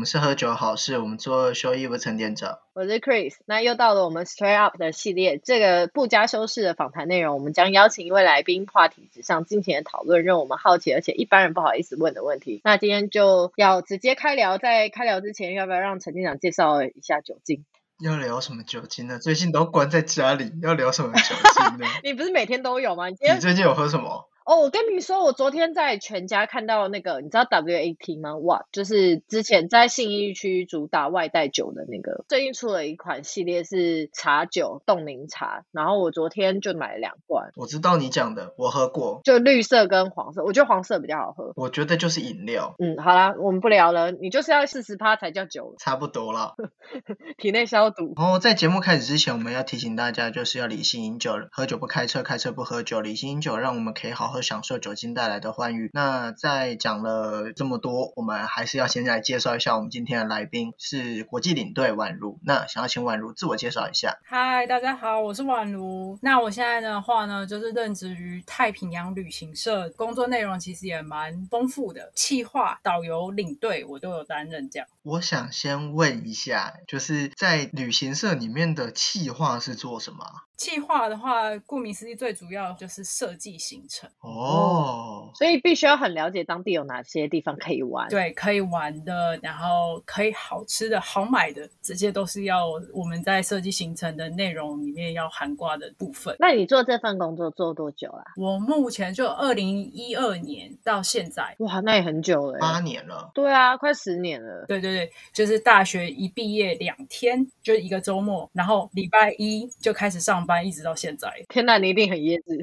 好，我们是喝酒好事，我们做修衣服陈店长。我是 Chris，那又到了我们 Straight Up 的系列，这个不加修饰的访谈内容，我们将邀请一位来宾，话题之上尽情的讨论，让我们好奇而且一般人不好意思问的问题。那今天就要直接开聊，在开聊之前，要不要让陈店长介绍一下酒精？要聊什么酒精呢？最近都关在家里，要聊什么酒精呢？你不是每天都有吗？你最近有喝什么？哦，我跟你说，我昨天在全家看到那个，你知道 WAT 吗？哇，就是之前在信义区主打外带酒的那个，最近出了一款系列是茶酒冻柠茶，然后我昨天就买了两罐，我知道你讲的，我喝过，就绿色跟黄色，我觉得黄色比较好喝。我觉得就是饮料，嗯，好啦，我们不聊了，你就是要四十趴才叫酒，差不多了。体内消毒。然后在节目开始之前，我们要提醒大家，就是要理性饮酒，喝酒不开车，开车不喝酒，理性饮酒，让我们可以好好享受酒精带来的欢愉。那在讲了这么多，我们还是要先来介绍一下我们今天的来宾是国际领队宛如。那想要请宛如自我介绍一下。嗨，大家好，我是宛如。那我现在的话呢，就是任职于太平洋旅行社，工作内容其实也蛮丰富的，企划、导游、领队我都有担任这样。我想先问一下，就是在旅行社里面的企划是做什么啊？企划的话，顾名思义，最主要就是设计行程。哦，所以必须要很了解当地有哪些地方可以玩。对，可以玩的，然后可以好吃的、好买的，这些都是要我们在设计行程的内容里面要涵盖的部分。那你做这份工作做多久啦？我目前就二零一二年到现在，哇，那也很久了欸。八年了。对啊，快十年了。对对对，就是大学一毕业两天，就一个周末，然后礼拜一就开始上班，一直到现在。天呐，你一定很椰子。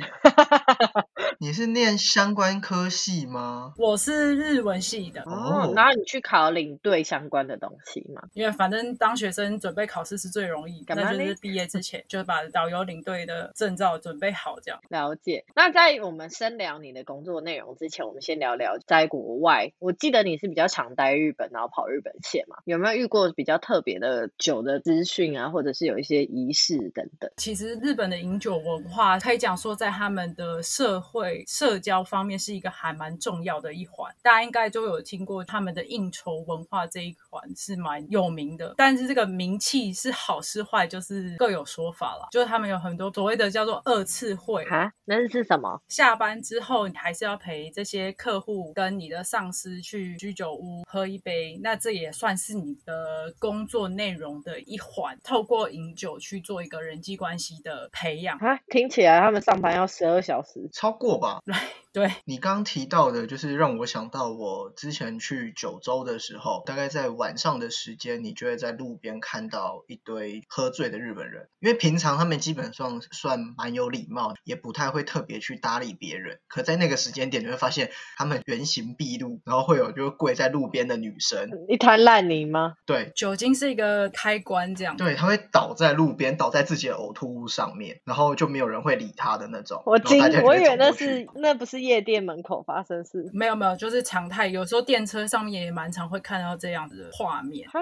你是念相关科系吗？我是日文系的，哦然后你去考领队相关的东西嘛？因为反正当学生准备考试是最容易，那就是毕业之前就把导游领队的证照准备好，这样。了解。那在我们深聊你的工作内容之前，我们先聊聊在国外。我记得你是比较常待日本，然后跑日本线嘛？有没有遇过比较特别的酒的资讯啊，或者是有一些仪式等等？其实日本的饮酒文化可以讲说，在他们的社会社交方面是一个还蛮重要的一环。大家应该都有听过他们的应酬文化这一环是蛮有名的，但是这个名气是好是坏，就是各有说法了。就是他们有很多所谓的叫做二次会，啊，那是什么？下班之后，你还是要陪这些客户跟你的上司去居酒屋喝一杯，那这也算是你的工作内容的一环。透过饮酒去做一个人际关系的培养。啊，听起来他们上班要十二小时。超过吧？对，你刚刚提到的，就是让我想到我之前去九州的时候，大概在晚上的时间，你就会在路边看到一堆喝醉的日本人。因为平常他们基本上算蛮有礼貌，也不太会特别去搭理别人。可在那个时间点，你会发现他们原形毕露，然后会有就是跪在路边的女生，一滩烂泥吗？对。酒精是一个开关，这样。对，他会倒在路边，倒在自己的呕吐物上面，然后就没有人会理他的那种。我惊我以为那是那不是夜店门口发生事没有没有，就是常态。有时候电车上面也蛮常会看到这样子的画面。啊。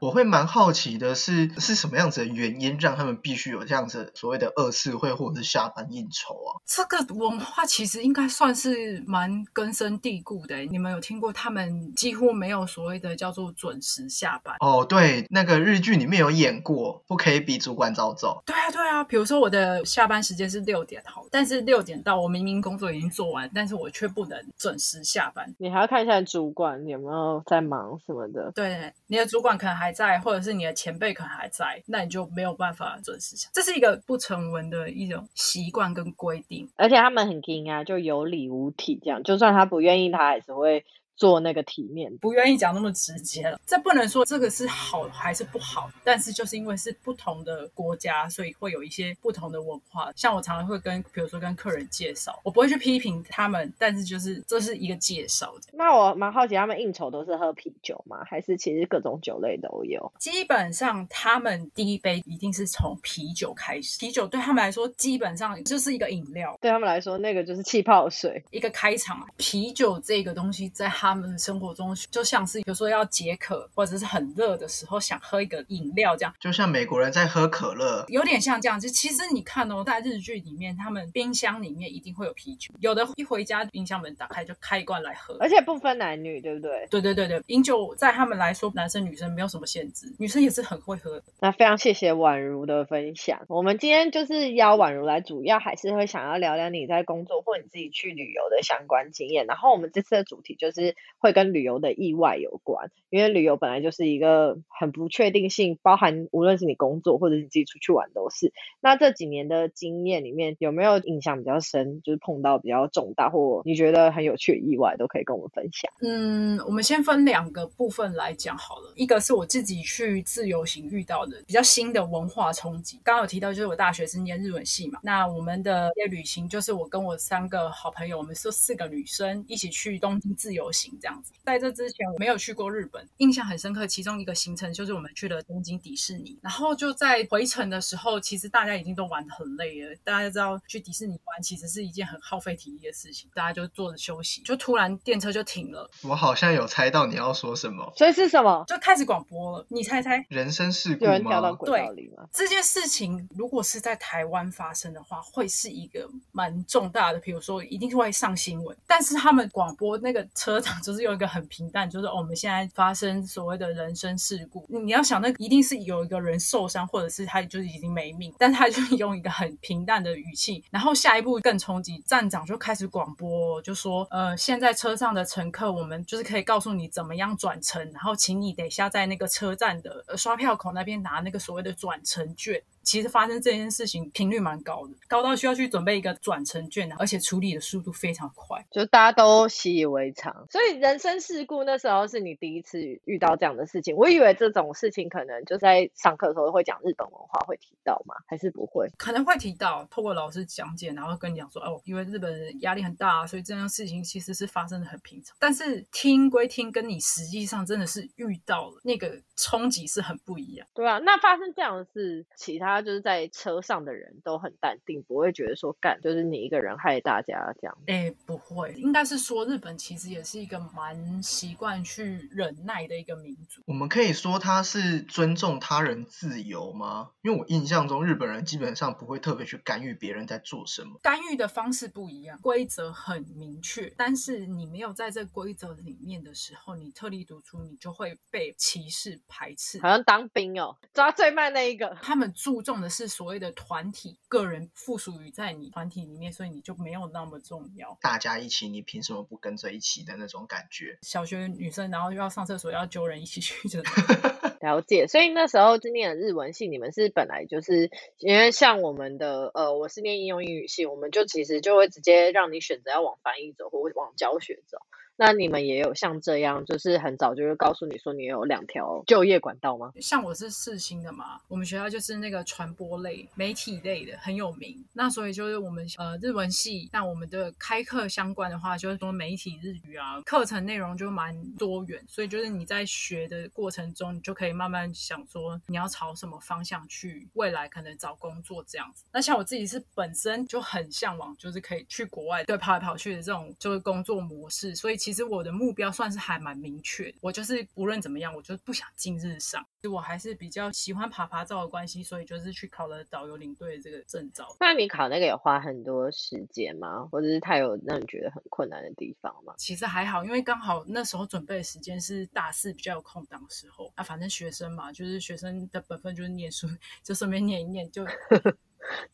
我会蛮好奇的是，是什么样子的原因让他们必须有这样子所谓的二次会或者是下班应酬啊？这个文化其实应该算是蛮根深蒂固的。你们有听过他们几乎没有所谓的叫做准时下班？哦，对，那个日剧里面有演过，不可以比主管早走。对啊，对啊。比如说我的下班时间是六点好，但是六点到，我明明工作已经做完，但是我却不能准时下班。你还要看一下主管有没有在忙什么的。对，你的主管可能还在，或者是你的前辈可能还在，那你就没有办法准时下。这是一个不成文的一种习惯跟规定。而且他们很硬啊，就有理无体这样，就算他不愿意，他还是会做那个体面。不愿意讲那么直接了，这不能说这个是好还是不好，但是就是因为是不同的国家，所以会有一些不同的文化。像我常常会跟，比如说跟客人介绍，我不会去批评他们，但是就是这是一个介绍的。那我蛮好奇，他们应酬都是喝啤酒吗？还是其实各种酒类都有？基本上他们第一杯一定是从啤酒开始，啤酒对他们来说基本上就是一个饮料，对他们来说，那个就是气泡水。一个开场。啤酒这个东西在他他们生活中就像是，比如说要解渴，或者是很热的时候想喝一个饮料这样，就像美国人在喝可乐，有点像这样。就其实你看哦，在日剧里面，他们冰箱里面一定会有啤酒，有的一回家冰箱门打开就开一罐来喝，而且不分男女，对不对？对对对对，饮酒在他们来说，男生女生没有什么限制，女生也是很会喝的。那非常谢谢宛如的分享。我们今天就是邀宛如来，主要还是会想要聊聊你在工作或你自己去旅游的相关经验。然后我们这次的主题就是会跟旅游的意外有关，因为旅游本来就是一个很不确定性，包含无论是你工作或者是你自己出去玩都是。那这几年的经验里面，有没有印象比较深，就是碰到比较重大或你觉得很有趣的意外，都可以跟我们分享。嗯，我们先分两个部分来讲好了。一个是我自己去自由行遇到的比较新的文化冲击。刚刚有提到，就是我大学是念日文系嘛，那我们的旅行就是我跟我三个好朋友，我们是四个女生一起去东京自由行这样子。在这之前我没有去过日本，印象很深刻。其中一个行程就是我们去了东京迪士尼，然后就在回程的时候，其实大家已经都玩得很累了。大家知道去迪士尼玩其实是一件很耗费体力的事情，大家就坐着休息，就突然电车就停了。我好像有猜到你要说什么，所以是什么？就开始广播了。你猜猜？人生事故有人掉到吗？轨道里吗？这件事情如果是在台湾发生的话，会是一个蛮重大的，比如说一定会上新闻。但是他们广播那个车 就是用一个很平淡，就是，我们现在发生所谓的人身事故。你要想，那一定是有一个人受伤，或者是他就是已经没命，但他就 用一个很平淡的语气，然后下一步更冲击，站长就开始广播，就说呃，现在车上的乘客，我们就是可以告诉你怎么样转乘，然后请你等一下在那个车站的呃刷票口那边拿那个所谓的转乘券。其实发生这件事情频率蛮高的，高到需要去准备一个转乘券，而且处理的速度非常快。就大家都习以为常，所以人生事故那时候是你第一次遇到这样的事情。我以为这种事情可能就在上课的时候会讲日本文化会提到吗，还是不会？可能会提到，透过老师讲解，然后跟你讲说，哦，因为日本人压力很大，所以这样事情其实是发生的很平常。但是听归听，跟你实际上真的是遇到了那个冲击是很不一样。对啊，那发生这样的事，其他就是在车上的人都很淡定，不会觉得说干就是你一个人害大家这样。哎，不会，应该是说日本其实也是一个蛮习惯去忍耐的一个民族。我们可以说他是尊重他人自由吗？因为我印象中日本人基本上不会特别去干预别人在做什么。干预的方式不一样，规则很明确，但是你没有在这规则里面的时候，你特立独出，你就会被歧视排斥好。像当兵哦，抓最慢那一个。他们注重的是所谓的团体，个人附属于在你团体里面，所以你就没有那么重要。大家一起，你凭什么不跟着一起的那种感觉？小学女生，然后又要上厕所，要揪人一起去真的。了解，所以那时候是念的日文系，你们是本来就是因为像我们的呃，我是念应用英语系，我们就其实就会直接让你选择要往翻译走，或往教学走。那你们也有像这样，就是很早就会告诉你说你有两条就业管道吗？像我是四星的嘛，我们学校就是那个传播类、媒体类的很有名。那所以就是我们呃日文系，那我们的开课相关的话，就是说媒体日语啊，课程内容就蛮多元。所以就是你在学的过程中，你就可以慢慢想说你要朝什么方向去，未来可能找工作这样子。那像我自己是本身就很向往，就是可以去国外对跑来跑去的这种就是工作模式，所以其实我的目标算是还蛮明确。我就是无论怎么样，我就不想进日上。我还是比较喜欢爬爬照的关系，所以就是去考了导游领队的这个证照。那你考那个有花很多时间吗？或者是它有让你觉得很困难的地方吗？其实还好，因为刚好那时候准备的时间是大四比较有空档的时候。啊反正学生嘛，就是学生的本分就是念书，就顺便念一念就。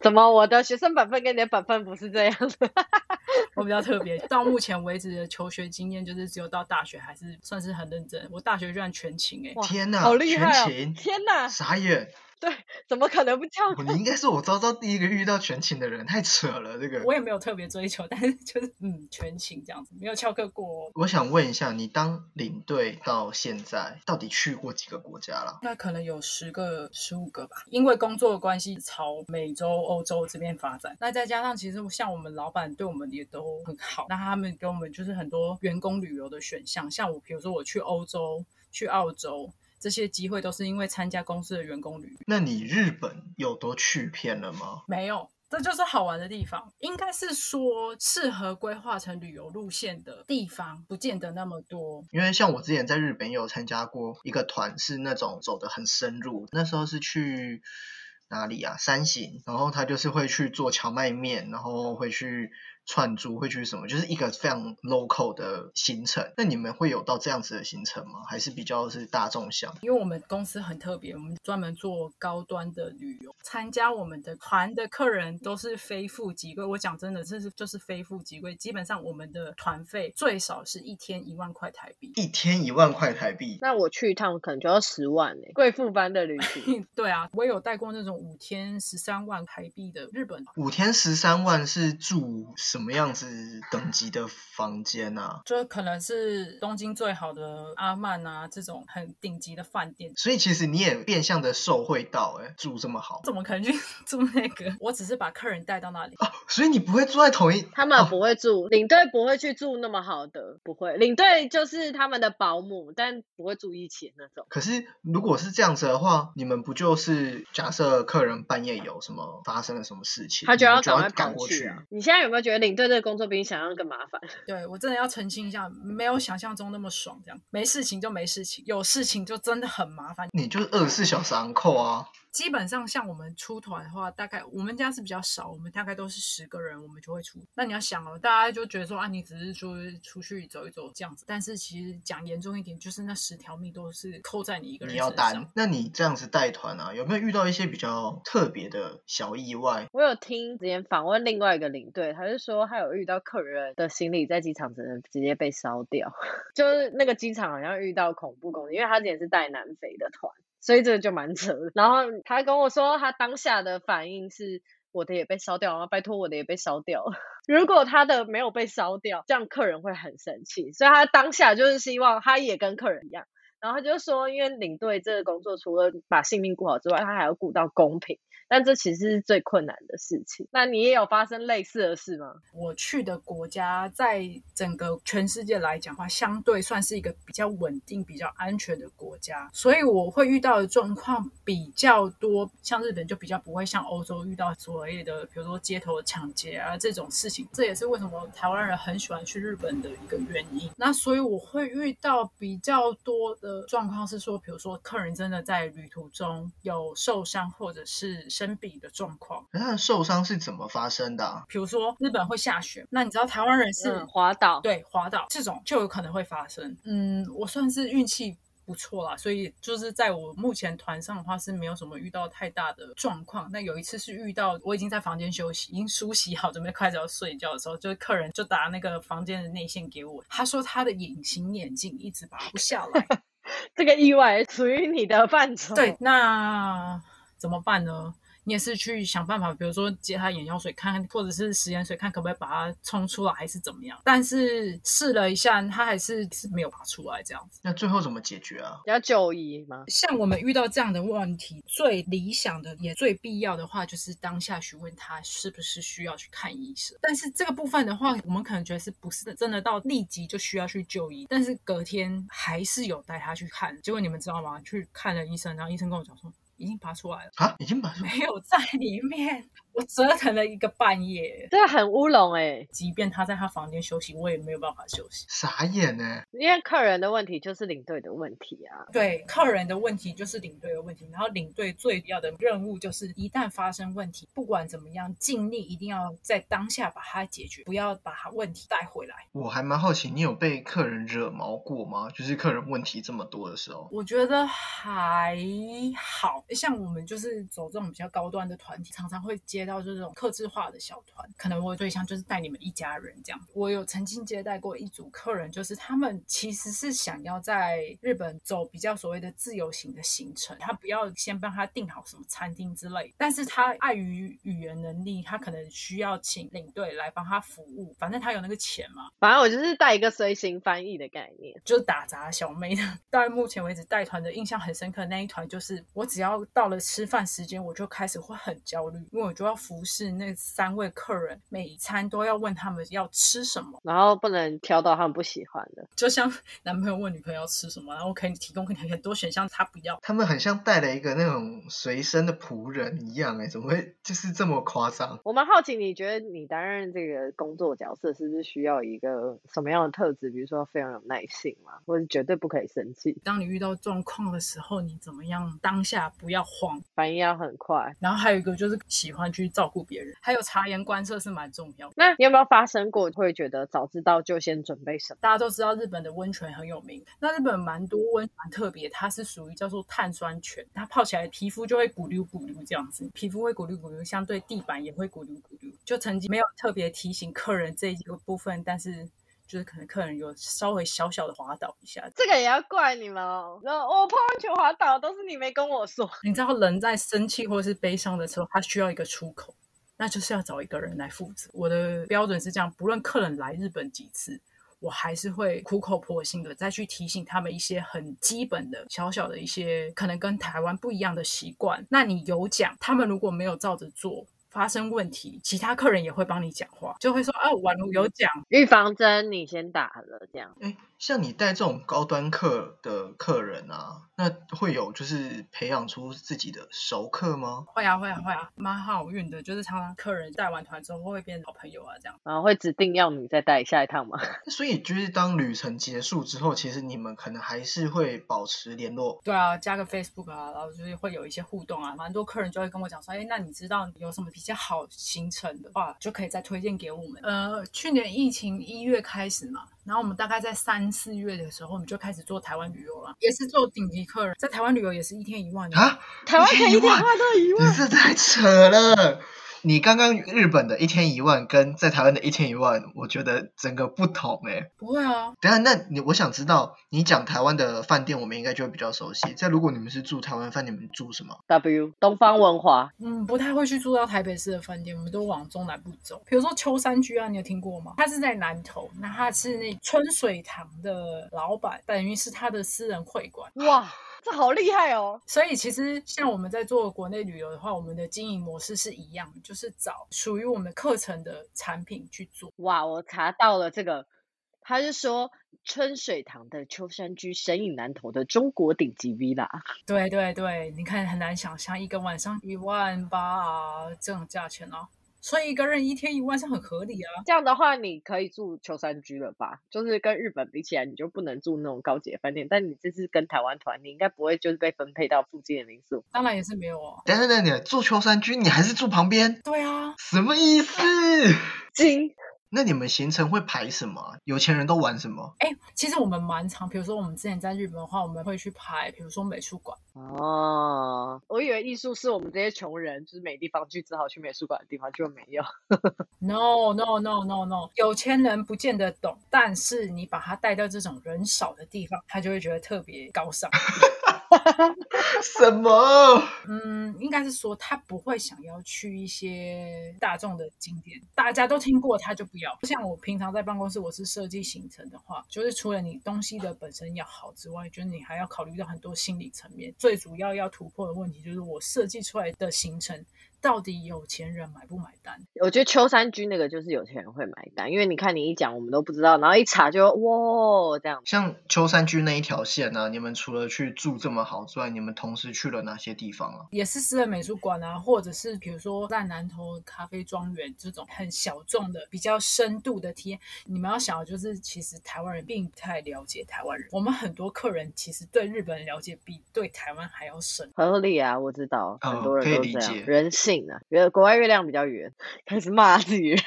怎么我的学生本分跟你的本分不是这样的？我比较特别，到目前为止的求学经验就是只有到大学还是算是很认真。我大学居然全勤哎、哇天哪，好厉害哦！全勤，天哪，傻眼！对，怎么可能不这样？哦你应该是我周遭第一个遇到全勤的人，太扯了。这个，我也没有特别追求，但是就是嗯全勤这样子，没有翘课过、哦。我想问一下，你当领队到现在，到底去过几个国家了？那可能有十个、十五个吧，因为工作的关系，朝美洲、欧洲这边发展。那再加上，其实像我们老板对我们也都很好，那他们给我们就是很多员工旅游的选项，像我，比如说我去欧洲、去澳洲。这些机会都是因为参加公司的员工旅游，那你日本有都去遍了吗？没有，这这就是好玩的地方。应该是说，适合规划成旅游路线的地方，不见得那么多。因为像我之前在日本也有参加过一个团，是那种走的很深入，那时候是去。哪里啊？山形，然后他就是会去做荞麦面，然后会去。串珠会去什么？就是一个非常 local 的行程。那你们会有到这样子的行程吗？还是比较是大众向？因为我们公司很特别，我们专门做高端的旅游。参加我们的团的客人都是非富即贵。我讲真的，这是就是非富即贵。基本上我们的团费最少是一天一万块台币。一天一万块台币？那我去一趟可能就要十万呢。贵妇般的旅行。对啊，我有带过那种五天十三万台币的日本。五天十三万是住？什么样子等级的房间啊？就可能是东京最好的阿曼啊，这种很顶级的饭店。所以其实你也变相的受惠到，哎，住这么好，怎么可能去住那个？我只是把客人带到那里哦。所以你不会住在同一，他们不会住，领队不会去住那么好的，不会。领队就是他们的保姆，但不会住一起那种。可是如果是这样子的话，你们不就是假设客人半夜有什么发生了什么事情，他就要赶快赶过去啊？你现在有没有觉得领队这个工作比你想象更麻烦？对我真的要澄清一下，没有想象中那么爽。这样没事情就没事情，有事情就真的很麻烦。你就是二十四小时昂扣啊。基本上像我们出团的话，大概我们家是比较少，我们大概都是十个人，我们就会出。那你要想哦，大家就觉得说啊，你只是说出去走一走这样子，但是其实讲严重一点，就是那十条命都是扣在你一个人你要担。那你这样子带团啊，有没有遇到一些比较特别的小意外？我有听之前访问另外一个领队，他是说他有遇到客人的行李在机场只能直接被烧掉，就是那个机场好像遇到恐怖攻击，因为他之前是带南非的团。所以这个就蛮扯的。然后他跟我说，他当下的反应是我的也被烧掉然后，拜托我的也被烧掉了。如果他的没有被烧掉，这样客人会很生气。所以他当下就是希望他也跟客人一样。然后他就说，因为领队这个工作除了把性命顾好之外，他还要顾到公平。但这其实是最困难的事情。那你也有发生类似的事吗？我去的国家，在整个全世界来讲话，相对算是一个比较稳定、比较安全的国家，所以我会遇到的状况比较多。像日本就比较不会像欧洲遇到所谓的，比如说街头抢劫啊这种事情。这也是为什么台湾人很喜欢去日本的一个原因。那所以我会遇到比较多的状况是说，比如说客人真的在旅途中有受伤，或者是。生病的状况，那受伤是怎么发生的？比如说日本会下雪，那你知道台湾人是滑倒，对，滑倒这种就有可能会发生。嗯，我算是运气不错啦，所以就是在我目前团上的话是没有什么遇到太大的状况。那有一次是遇到我已经在房间休息，已经梳洗好，准备开始要睡觉的时候，就是客人就打那个房间的内线给我，他说他的隐形眼镜一直拔不下来，这个意外属于你的范畴。对，那怎么办呢？你也是去想办法，比如说接他眼药水看，或者是食盐水看，可不可以把它冲出来，还是怎么样？但是试了一下，他还是是没有拔出来这样子。那最后怎么解决啊？要就医吗？像我们遇到这样的问题，最理想的也最必要的话，就是当下询问他是不是需要去看医生。但是这个部分的话，我们可能觉得是不是真的到立即就需要去就医，但是隔天还是有带他去看。结果你们知道吗？去看了医生，然后医生跟我讲说。已经拔出来了啊！已经拔出来，没有在里面。我折腾了一个半夜，这很乌龙哎！即便他在他房间休息，我也没有办法休息。傻眼呢！因为客人的问题就是领队的问题啊。对，客人的问题就是领队的问题。然后领队最要的任务就是，一旦发生问题，不管怎么样，尽力一定要在当下把它解决，不要把他问题带回来。我还蛮好奇，你有被客人惹毛过吗？就是客人问题这么多的时候，我觉得还好像我们就是走这种比较高端的团体，常常会接。到这种克制化的小团，可能我对象就是带你们一家人这样。我有曾经接待过一组客人，就是他们其实是想要在日本走比较所谓的自由行的行程，他不要先帮他订好什么餐厅之类，但是他碍于语言能力，他可能需要请领队来帮他服务。反正他有那个钱嘛，反正我就是带一个随行翻译的概念，就是打杂小妹的。到目前为止带团的印象很深刻那一团，就是我只要到了吃饭时间，我就开始会很焦虑，因为我就要。服侍那三位客人，每一餐都要问他们要吃什么，然后不能挑到他们不喜欢的。就像男朋友问女朋友要吃什么，然后可以提供很多选项，他不要。他们很像带了一个那种随身的仆人一样，哎，怎么会就是这么夸张？我蛮好奇，你觉得你担任这个工作角色，是不是需要一个什么样的特质？比如说非常有耐性嘛，或者绝对不可以生气。当你遇到状况的时候，你怎么样？当下不要慌，反应要很快。然后还有一个就是喜欢去照顾别人，还有察言观色是蛮重要的。那你有没有发生过会觉得早知道就先准备什么？大家都知道日本的温泉很有名，那日本蛮多温蛮特别，它是属于叫做碳酸泉，它泡起来皮肤就会咕噜咕噜这样子，皮肤会咕噜咕噜，相对地板也会咕噜咕噜。就曾经没有特别提醒客人这一个部分，但是。就是可能客人有稍微小小的滑倒一下，这个也要怪你们哦。然后我泡温泉滑倒，都是你没跟我说。你知道人在生气或者是悲伤的时候，他需要一个出口，那就是要找一个人来负责。我的标准是这样，不论客人来日本几次，我还是会苦口婆心的再去提醒他们一些很基本的小小的一些可能跟台湾不一样的习惯。那你有讲，他们如果没有照着做。发生问题，其他客人也会帮你讲话，就会说啊，宛如有讲预防针，你先打了这样。哎，像你带这种高端客的客人啊，那会有就是培养出自己的熟客吗？会啊，会啊，会啊，蛮好运的，就是常常客人带完团之后会变好朋友啊，这样。然后，会指定要你再带下一趟吗？所以就是当旅程结束之后，其实你们可能还是会保持联络。对啊，加个 Facebook 啊，然后就是会有一些互动啊，蛮多客人就会跟我讲说，哎，那你知道有什么比较好行程的话，就可以再推荐给我们。呃，去年疫情一月开始嘛，然后我们大概在三四月的时候，我们就开始做台湾旅游了，也是做顶级客人，在台湾旅游也是一天一万啊，台湾一天一万都一万，你这太扯了。你刚刚日本的一天一万跟在台湾的一天一万，我觉得整个不同哎。不会啊。等下，那你我想知道，你讲台湾的饭店，我们应该就会比较熟悉。在如果你们是住台湾饭店，你们住什么？W 东方文华。嗯，不太会去住到台北市的饭店，我们都往中南部走。比如说秋山居啊，你有听过吗？他是在南投，那他是那春水堂的老板，等于是他的私人会馆。哇。这好厉害哦！所以其实像我们在做国内旅游的话，我们的经营模式是一样，就是找属于我们课程的产品去做。哇，我查到了这个，他是说春水堂的秋山居，神隐南投的中国顶级 villa。对对对，你看很难想象一个晚上一万八啊这种价钱哦。所以一个人一天一万是很合理啊。这样的话，你可以住秋山居了吧？就是跟日本比起来，你就不能住那种高级饭店。但你这次跟台湾团，你应该不会就是被分配到附近的民宿。当然也是没有哦。等等等等，住秋山居，你还是住旁边？对啊。什么意思？金。那你们行程会排什么？有钱人都玩什么？哎，其实我们蛮长，比如说我们之前在日本的话，我们会去排，比如说美术馆。哦，我以为艺术是我们这些穷人，就是没地方去，只好去美术馆的地方，就没有。No no no no no，有钱人不见得懂，但是你把他带到这种人少的地方，他就会觉得特别高尚。什么？嗯，应该是说他不会想要去一些大众的景点，大家都听过，他就不要。像我平常在办公室，我是设计行程的话，就是除了你东西的本身要好之外，就是你还要考虑到很多心理层面。最主要要突破的问题就是我设计出来的行程。到底有钱人买不买单？我觉得秋山居那个就是有钱人会买单，因为你看你一讲我们都不知道，然后一查就哇这样。像秋山居那一条线呢，你们除了去住这么好之外，你们同时去了哪些地方啊？也是私人美术馆啊，或者是比如说在南头咖啡庄园这种很小众的、比较深度的体验。你们要想的就是，其实台湾人并不太了解台湾人，我们很多客人其实对日本了解比对台湾还要深。合理啊，我知道很多人都这样，人性。觉得国外月亮比较圆，开始骂自己人。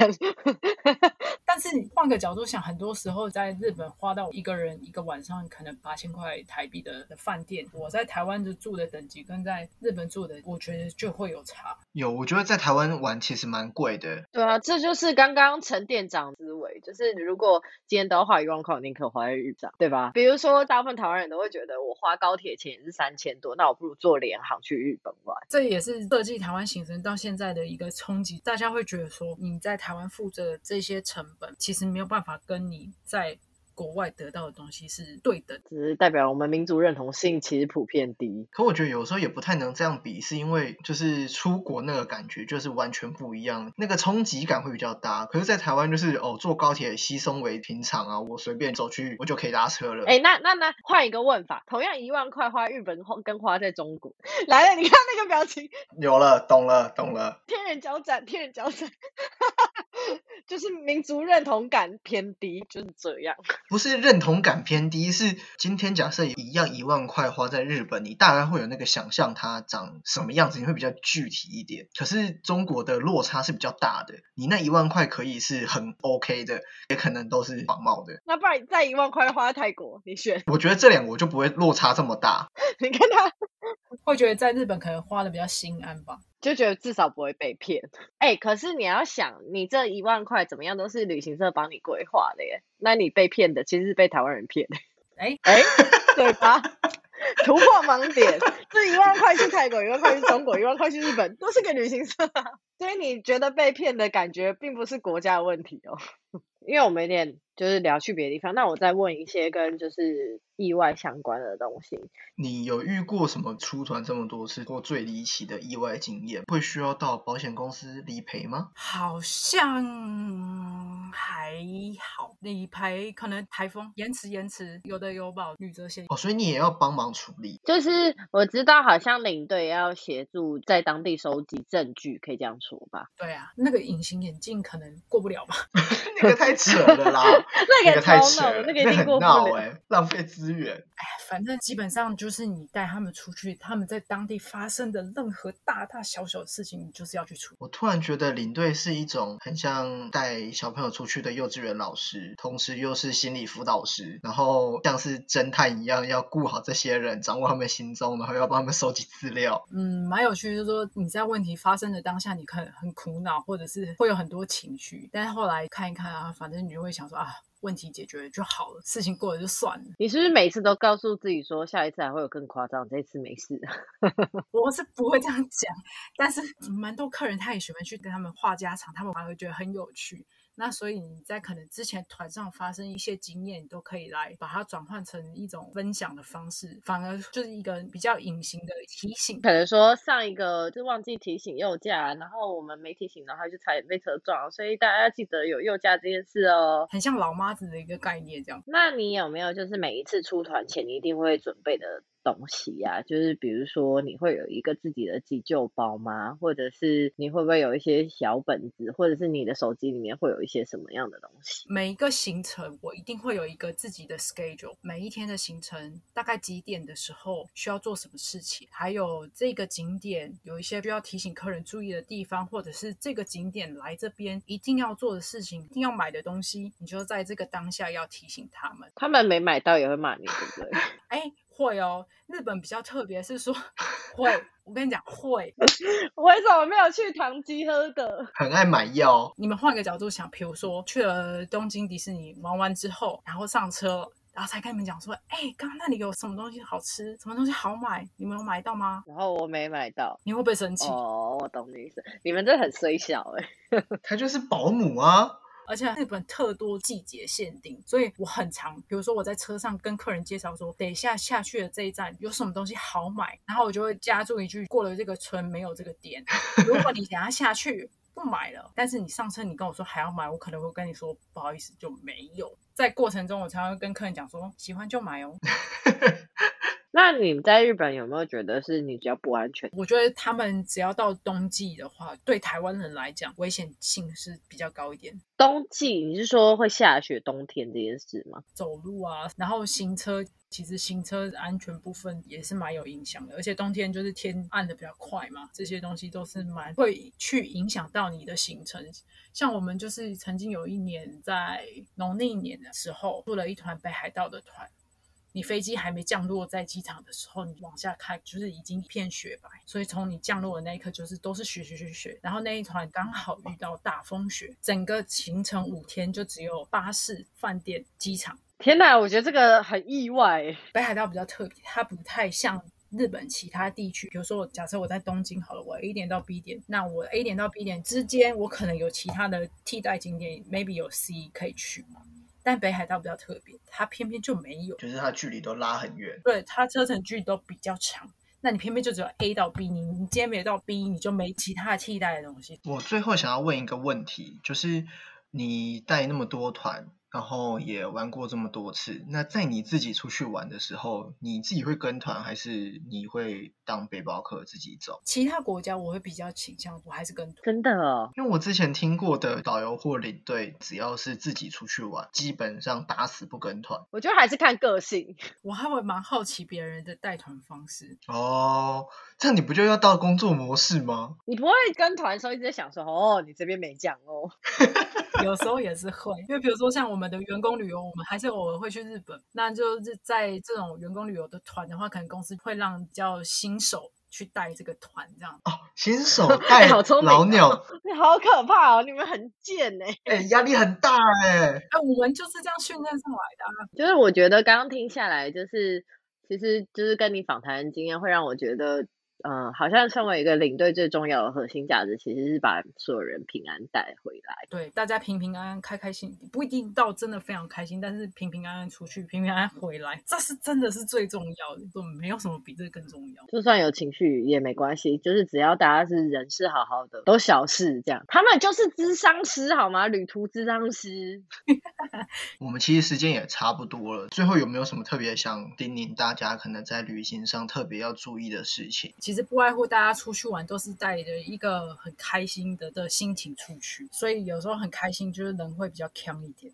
但是你换个角度想，很多时候在日本花到一个人一个晚上可能八千块台币的的饭店，我在台湾就住的等级跟在日本住的，我觉得就会有差。有，我觉得在台湾玩其实蛮贵的。对啊，这就是刚刚陈店长思维，就是如果今天都要花一万块，宁可花在日本，对吧？比如说，大部分台湾人都会觉得，我花高铁钱也是三千多，那我不如坐联航去日本玩。这也是设计台湾行程到现在的一个冲击，大家会觉得说，你在台湾负责这些成本，其实没有办法跟你在。国外得到的东西是对等。只是代表我们民族认同性其实普遍低。可我觉得有时候也不太能这样比，是因为就是出国那个感觉就是完全不一样，那个冲击感会比较大。可是，在台湾就是哦，坐高铁稀松为平常啊，我随便走去我就可以搭车了。哎，那那那换一个问法，同样一万块花日本花跟花在中国来了，你看那个表情，有了，懂了，懂了，天人交战，天人交战。就是民族认同感偏低，就是这样。不是认同感偏低，是今天假设一样一万块花在日本，你大概会有那个想象它长什么样子，你会比较具体一点。可是中国的落差是比较大的，你那一万块可以是很 OK 的，也可能都是仿冒的。那不然再一万块花在泰国，你选？我觉得这两个我就不会落差这么大。你看他。会觉得在日本可能花的比较心安吧，就觉得至少不会被骗。哎，可是你要想，你这一万块怎么样都是旅行社帮你规划的耶，那你被骗的其实是被台湾人骗。哎哎，对吧？突破盲点，这一万块去泰国，一万块去中国，一万块去日本，都是给旅行社。所以你觉得被骗的感觉，并不是国家的问题哦。因为我们有点就是聊去别的地方，那我再问一些跟就是意外相关的东西。你有遇过什么出团这么多次或最离奇的意外经验？会需要到保险公司理赔吗？好像还好，理赔可能台风延迟延迟，有的有保女则险哦，所以你也要帮忙处理。就是我知道，好像领队要协助在当地收集证据，可以这样说吧？对啊，那个隐形眼镜可能过不了吧？那个太扯了啦，那个太扯了，那个很闹哎，浪费资源。哎，反正基本上就是你带他们出去，他们在当地发生的任何大大小小的事情，你就是要去处理。我突然觉得领队是一种很像带小朋友出去的幼稚园老师，同时又是心理辅导师，然后像是侦探一样，要顾好这些人，掌握他们心中，然后要帮他们收集资料。嗯，蛮有趣，就是说你在问题发生的当下，你可能很苦恼，或者是会有很多情绪，但是后来看一看啊，反正你就会想说啊。问题解决就好了，事情过了就算了。你是不是每次都告诉自己说，下一次还会有更夸张，这次没事？我是不会这样讲，但是蛮多客人他也喜欢去跟他们话家常，他们反而会觉得很有趣。那所以你在可能之前团上发生一些经验，你都可以来把它转换成一种分享的方式，反而就是一个比较隐形的提醒。可能说上一个就忘记提醒右驾，然后我们没提醒，然后就差点被车撞，所以大家要记得有右驾这件事哦。很像老妈子的一个概念这样。那你有没有就是每一次出团前你一定会准备的？东西呀，就是比如说你会有一个自己的急救包吗？或者是你会不会有一些小本子，或者是你的手机里面会有一些什么样的东西？每一个行程我一定会有一个自己的 schedule，每一天的行程大概几点的时候需要做什么事情，还有这个景点有一些需要提醒客人注意的地方，或者是这个景点来这边一定要做的事情，一定要买的东西，你就在这个当下要提醒他们。他们没买到也会骂你，对不对？哎。会哦，日本比较特别，是说会。我跟你讲会。为什么没有去唐吉诃德？很爱买药。你们换个角度想，比如说去了东京迪士尼玩完之后，然后上车，然后才跟你们讲说，哎，刚刚那里有什么东西好吃，什么东西好买，你们有买到吗？然后我没买到，你会不会生气？哦，我懂你意思。你们这很衰小哎。他就是保姆啊。而且日本特多季节限定，所以我很常，比如说我在车上跟客人介绍说，等一下下去的这一站有什么东西好买，然后我就会加注一句，过了这个村没有这个店。如果你等下下去不买了，但是你上车你跟我说还要买，我可能会跟你说不好意思就没有。在过程中我常常跟客人讲说，喜欢就买哦。那你们在日本有没有觉得是你比较不安全？我觉得他们只要到冬季的话，对台湾人来讲危险性是比较高一点。冬季你是说会下雪？冬天这件事吗？走路啊，然后行车，其实行车安全部分也是蛮有影响的。而且冬天就是天暗的比较快嘛，这些东西都是蛮会去影响到你的行程。像我们就是曾经有一年在农历年的时候，做了一团北海道的团。你飞机还没降落在机场的时候，你往下看就是已经一片雪白，所以从你降落的那一刻就是都是雪雪雪雪。然后那一团刚好遇到大风雪，整个行程五天就只有巴士、饭店、机场。天哪，我觉得这个很意外。北海道比较特别，它不太像日本其他地区。比如说，我假设我在东京好了，我 A 点到 B 点，那我 A 点到 B 点之间，我可能有其他的替代景点，maybe 有 C 可以去嘛。但北海道比较特别，它偏偏就没有，就是它距离都拉很远。对，它车程距离都比较长。那你偏偏就只有 A 到 B，你你今天没到 B，你就没其他替代的东西。我最后想要问一个问题，就是你带那么多团。然后也玩过这么多次，那在你自己出去玩的时候，你自己会跟团，还是你会当背包客自己走？其他国家我会比较倾向，我还是跟团。真的哦，因为我之前听过的导游或领队，只要是自己出去玩，基本上打死不跟团。我觉得还是看个性。我还会蛮好奇别人的带团方式哦，这样你不就要到工作模式吗？你不会跟团的时候一直在想说，哦，你这边没讲哦。有时候也是会，因为比如说像我们的员工旅游，我们还是偶尔会去日本。那就是在这种员工旅游的团的话，可能公司会让比较新手去带这个团，这样。哦，新手 带老鸟，你好可怕哦！你们很贱哎，哎，压力很大哎。哎，我们就是这样训练上来的。就是我觉得刚刚听下来，就是其实就是跟你访谈的经验，会让我觉得。嗯，好像身为一个领队，最重要的核心价值其实是把所有人平安带回来。对，大家平平安安、开开心，不一定到真的非常开心，但是平平安安出去，平平安安回来，这是真的是最重要的，都没有什么比这更重要。就算有情绪也没关系，就是只要大家是人是好好的，都小事这样。他们就是智商师好吗？旅途智商师。我们其实时间也差不多了，最后有没有什么特别想叮咛大家，可能在旅行上特别要注意的事情？其实不外乎大家出去玩都是带着一个很开心的的心情出去，所以有时候很开心，就是人会比较强一点。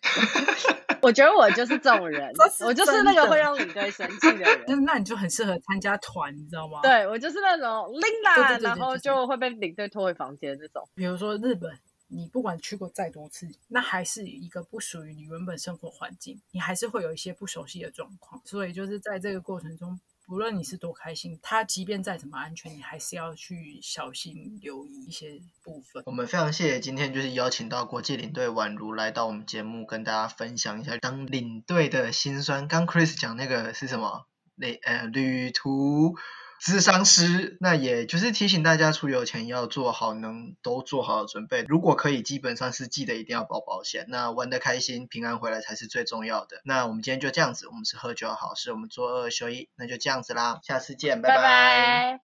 我觉得我就是这种人，我就是那个会让领队生气的人。那你就很适合参加团，你知道吗？对我就是那种拎啦，然后就会被领队拖回房间这种。比如说日本，你不管去过再多次，那还是一个不属于你原本生活环境，你还是会有一些不熟悉的状况。所以就是在这个过程中。不论你是多开心，他即便再怎么安全，你还是要去小心留意一些部分。我们非常谢谢今天就是邀请到国际领队宛如来到我们节目，跟大家分享一下当领队的辛酸。刚 Chris 讲那个是什么？旅呃旅途。智商师，那也就是提醒大家出游前要做好能都做好的准备。如果可以，基本上是记得一定要保保险。那玩的开心，平安回来才是最重要的。那我们今天就这样子，我们是喝酒好事，我们做二休一，那就这样子啦，下次见，拜拜。